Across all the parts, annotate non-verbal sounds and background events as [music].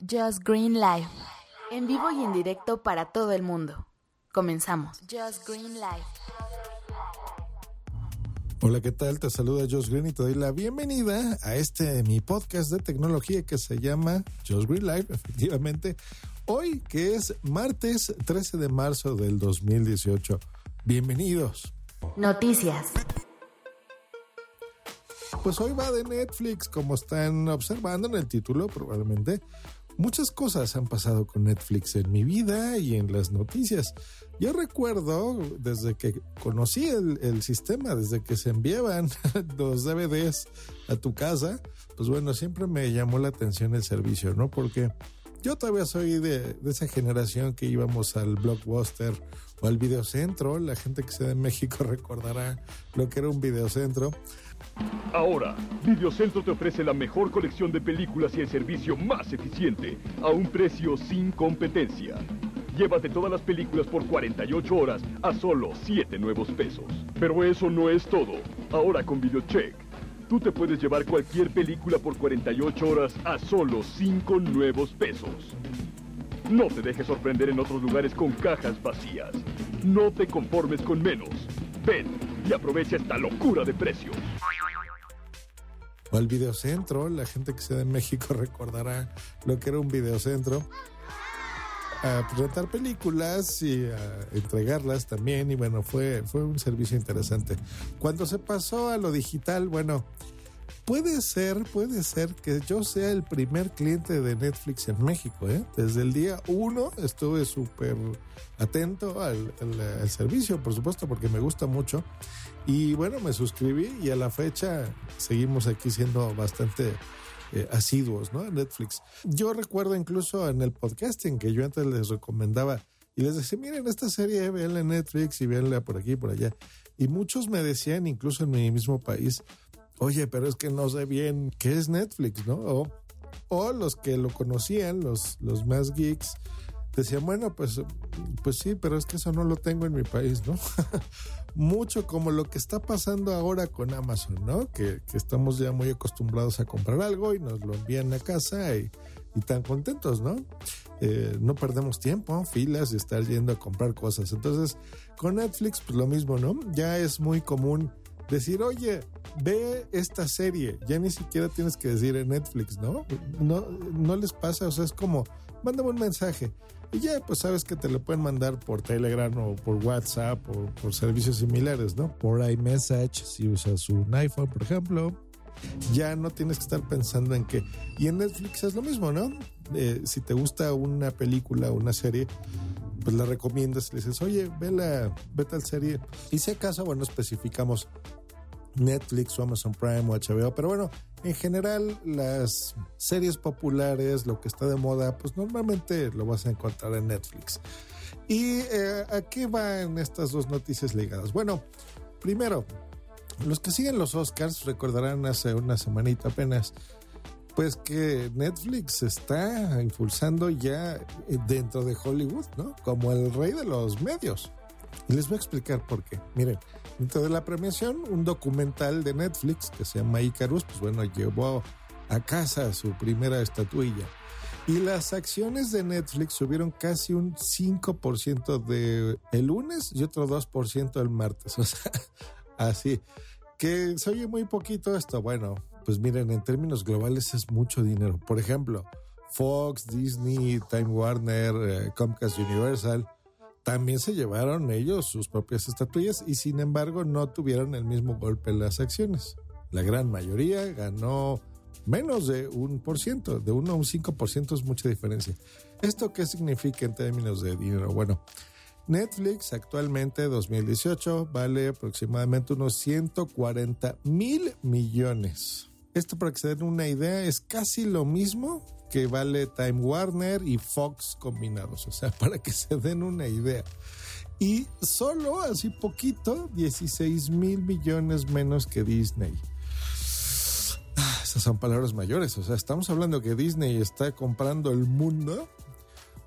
Just Green Live. En vivo y en directo para todo el mundo. Comenzamos. Just Green Live. Hola, ¿qué tal? Te saluda Josh Green y te doy la bienvenida a este mi podcast de tecnología que se llama Josh Green Live, efectivamente. Hoy, que es martes 13 de marzo del 2018. Bienvenidos. Noticias. Pues hoy va de Netflix, como están observando en el título probablemente. Muchas cosas han pasado con Netflix en mi vida y en las noticias. Yo recuerdo desde que conocí el, sistema, desde que se enviaban [laughs] los DVDs a tu casa, pues bueno, siempre me llamó la atención el servicio, ¿no? Porque yo todavía soy de, de esa generación que íbamos al blockbuster o al videocentro. La gente que sea de México [laughs] recordará lo que era un videocentro. Ahora, Videocentro te ofrece la mejor colección de películas y el servicio más eficiente, a un precio sin competencia. Llévate todas las películas por 48 horas a solo 7 nuevos pesos. Pero eso no es todo. Ahora con VideoCheck, tú te puedes llevar cualquier película por 48 horas a solo 5 nuevos pesos. No te dejes sorprender en otros lugares con cajas vacías. No te conformes con menos. Ven y aprovecha esta locura de precios o al videocentro. La gente que sea de México [laughs] recordará lo que era un videocentro. A presentar películas y a entregarlas también. Y bueno, fue, fue un servicio interesante. Cuando se pasó a lo digital, bueno, puede ser, puede ser que yo sea el primer cliente de Netflix en México. ¿eh? Desde el día uno estuve súper atento al, servicio, por supuesto, porque me gusta mucho. Y bueno, me suscribí y a la fecha seguimos aquí siendo bastante eh, asiduos, ¿no? En Netflix. Yo recuerdo incluso en el podcasting que yo antes les recomendaba y les decía, miren esta serie, véanla en Netflix y véanla por aquí y por allá. Y muchos me decían, incluso en mi mismo país, oye, pero es que no sé bien qué es Netflix, ¿no? O, los que lo conocían, los, los más geeks, decían, bueno, pues, pues sí, pero es que eso no lo tengo en mi país, ¿no? [laughs] Mucho como lo que está pasando ahora con Amazon, ¿no? Que, estamos ya muy acostumbrados a comprar algo y nos lo envían a casa y, tan contentos, ¿no? Eh, no perdemos tiempo, filas y estar yendo a comprar cosas. Entonces, con Netflix, pues lo mismo, ¿no? Ya es muy común decir, oye, ve esta serie. Ya ni siquiera tienes que decir en Netflix, ¿no? No, no les pasa, o sea, es como, mándame un mensaje. Y ya, pues sabes que te lo pueden mandar por Telegram o por WhatsApp o por servicios similares, ¿no? Por iMessage, si usas un iPhone, por ejemplo. Ya no tienes que estar pensando en que. Y en Netflix es lo mismo, ¿no? Eh, si te gusta una película o una serie, pues la recomiendas y le dices, oye, ve, la, ve tal serie. Y si acaso, bueno, especificamos Netflix o Amazon Prime o HBO, pero bueno, en general las series populares, lo que está de moda, pues normalmente lo vas a encontrar en Netflix. ¿Y eh, a qué van estas dos noticias ligadas? Bueno, primero, los que siguen los Oscars recordarán hace una semanita apenas, pues que Netflix está impulsando ya dentro de Hollywood, ¿no? Como el rey de los medios. Y les voy a explicar por qué. Miren, dentro de la premiación, un documental de Netflix que se llama Icarus, pues bueno, llevó a casa su primera estatuilla. Y las acciones de Netflix subieron casi un 5% de el lunes y otro 2% el martes. [laughs] O sea, así. Que se oye muy poquito esto. Bueno, pues miren, en términos globales es mucho dinero. Por ejemplo, Fox, Disney, Time Warner, eh, Comcast Universal también se llevaron ellos sus propias estatuillas y sin embargo no tuvieron el mismo golpe en las acciones. La gran mayoría ganó menos de un por ciento, de uno a un 5% es mucha diferencia. ¿Esto qué significa en términos de dinero? Bueno, Netflix actualmente 2018 vale aproximadamente unos 140 mil millones. Esto para que se den una idea es casi lo mismo que vale Time Warner y Fox combinados, o sea, [laughs] para que se den una idea. Y solo así poquito, 16 mil millones menos que Disney. Ah, esas son palabras mayores, o sea, estamos hablando que Disney está comprando el mundo.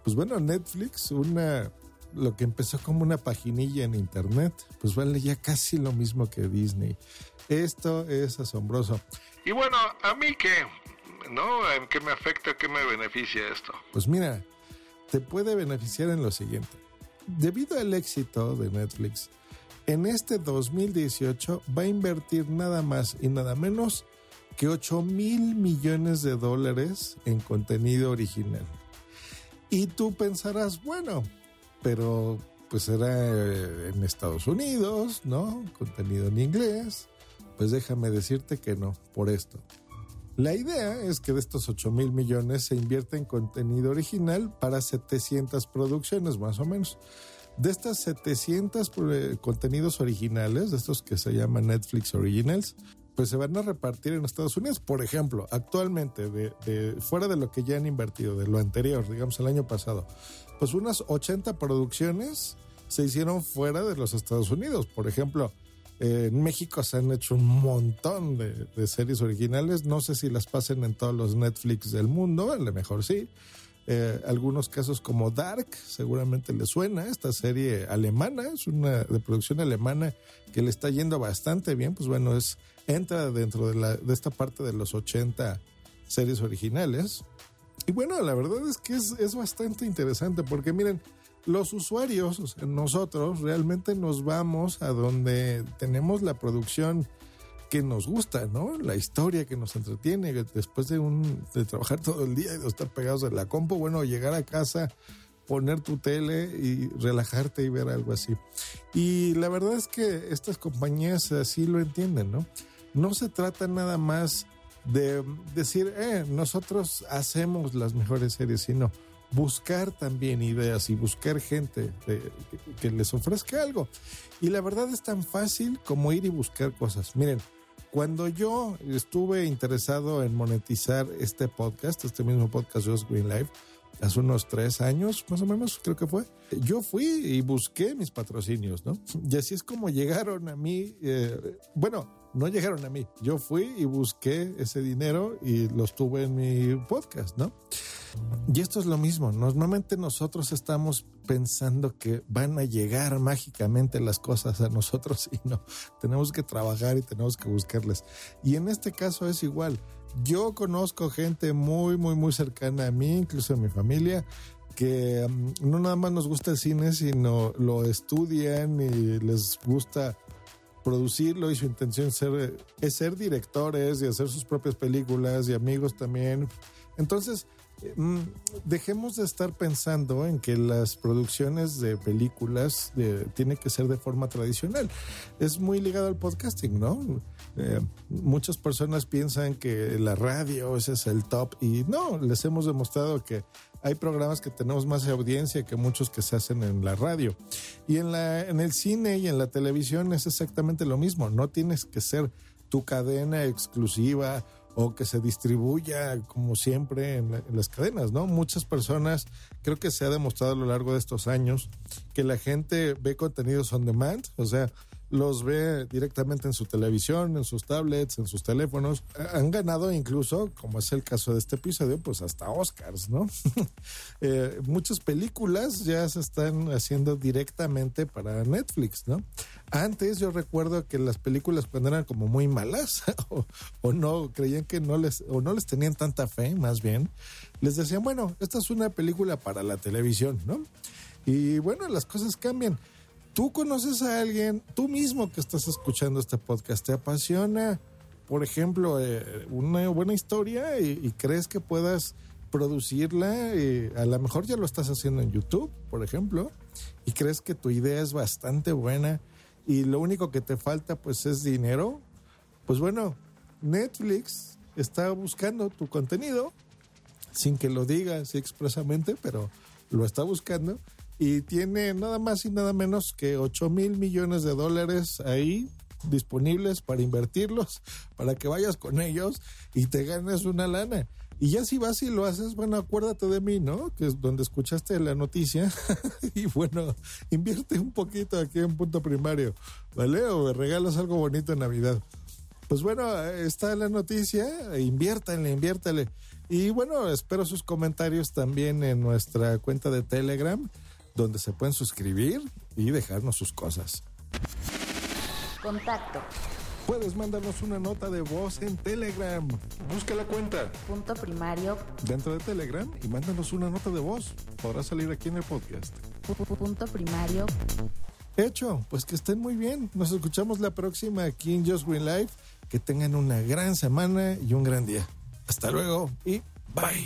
Pues bueno, Netflix, una lo que empezó como una paginilla en internet, pues vale ya casi lo mismo que Disney. Esto es asombroso. Y bueno, ¿a mí qué? ¿No? ¿En qué me afecta? ¿Qué me beneficia esto? Pues mira, te puede beneficiar en lo siguiente. Debido al éxito de Netflix, en este 2018 va a invertir nada más y nada menos que 8 mil millones de dólares en contenido original. Y tú pensarás, bueno, pero pues era en Estados Unidos, ¿no? Contenido en inglés. Pues déjame decirte que no, por esto. La idea es que de estos 8 mil millones se invierte en contenido original para 700 producciones, más o menos. De estas 700 eh, contenidos originales, de estos que se llaman Netflix Originals, pues se van a repartir en Estados Unidos. Por ejemplo, actualmente, de, fuera de lo que ya han invertido, de lo anterior, digamos el año pasado, pues unas 80 producciones se hicieron fuera de los Estados Unidos. Por ejemplo, en México se han hecho un montón de, series originales. No sé si las pasen en todos los Netflix del mundo, a lo mejor sí. Eh, algunos casos como Dark, seguramente le suena, esta serie alemana, es una de producción alemana que le está yendo bastante bien, pues bueno, es entra dentro de, la, de esta parte de los 80 series originales. Y bueno, la verdad es que es, es bastante interesante porque miren, los usuarios, o sea, nosotros realmente nos vamos a donde tenemos la producción que nos gusta, ¿no? La historia que nos entretiene después de un de trabajar todo el día y de estar pegados en la compu, bueno, llegar a casa, poner tu tele y relajarte y ver algo así. Y la verdad es que estas compañías así lo entienden, ¿no? No se trata nada más de decir, eh, nosotros hacemos las mejores series, sino buscar también ideas y buscar gente que, les ofrezca algo. Y la verdad es tan fácil como ir y buscar cosas. Miren, cuando yo estuve interesado en monetizar este podcast, este mismo podcast Just Green Life, hace unos tres años, más o menos, creo que fue, yo fui y busqué mis patrocinios, ¿no? Y así es como llegaron a mí, eh, bueno, no llegaron a mí, yo fui y busqué ese dinero y los tuve en mi podcast, ¿no? Y esto es lo mismo. Normalmente nosotros estamos pensando que van a llegar mágicamente las cosas a nosotros y no. Tenemos que trabajar y tenemos que buscarlas. Y en este caso es igual. Yo conozco gente muy, muy, muy cercana a mí, incluso a mi familia, que mm, no nada más nos gusta el cine, sino lo estudian y les gusta producirlo y su intención es ser directores y hacer sus propias películas y amigos también. Entonces, dejemos de estar pensando en que las producciones de películas tienen tiene que ser de forma tradicional. Es muy ligado al podcasting, ¿no? Eh, muchas personas piensan que la radio ese es el top y no, les hemos demostrado que hay programas que tenemos más audiencia que muchos que se hacen en la radio. Y en, la, en el cine y en la televisión es exactamente lo mismo. No tienes que ser tu cadena exclusiva o que se distribuya como siempre en, las cadenas, ¿no? Muchas personas, creo que se ha demostrado a lo largo de estos años que la gente ve contenidos on demand, o sea, los ve directamente en su televisión, en sus tablets, en sus teléfonos. Han ganado incluso, como es el caso de este episodio, pues hasta Oscars, ¿no? [laughs] Eh, muchas películas ya se están haciendo directamente para Netflix, ¿no? Antes yo recuerdo que las películas cuando eran como muy malas [laughs] o, no creían que no les o no les tenían tanta fe, más bien, les decían, bueno, esta es una película para la televisión, ¿no? Y bueno, las cosas cambian tú conoces a alguien, tú mismo que estás escuchando este podcast, te apasiona, por ejemplo, eh, una buena historia y, crees que puedas producirla, y a lo mejor ya lo estás haciendo en YouTube, por ejemplo, y crees que tu idea es bastante buena y lo único que te falta pues es dinero, pues bueno, Netflix está buscando tu contenido sin que lo digas expresamente, pero lo está buscando y tiene nada más y nada menos que 8 mil millones de dólares ahí disponibles para invertirlos, para que vayas con ellos y te ganes una lana. Y ya si vas y lo haces, bueno, acuérdate de mí, ¿no? Que es donde escuchaste la noticia. [laughs] y bueno, invierte un poquito aquí en punto primario, ¿vale? O regalas algo bonito en Navidad. Pues bueno, está la noticia, inviértanle, inviértale. Y bueno, espero sus comentarios también en nuestra cuenta de Telegram, donde se pueden suscribir y dejarnos sus cosas. Contacto. Puedes mandarnos una nota de voz en Telegram. Busca la cuenta Punto primario. dentro de Telegram y mándanos una nota de voz. Podrá salir aquí en el podcast. pu- pu- Punto primario. Hecho, pues que estén muy bien. Nos escuchamos la próxima aquí en Just Green Life. Que tengan una gran semana y un gran día. Hasta luego y bye.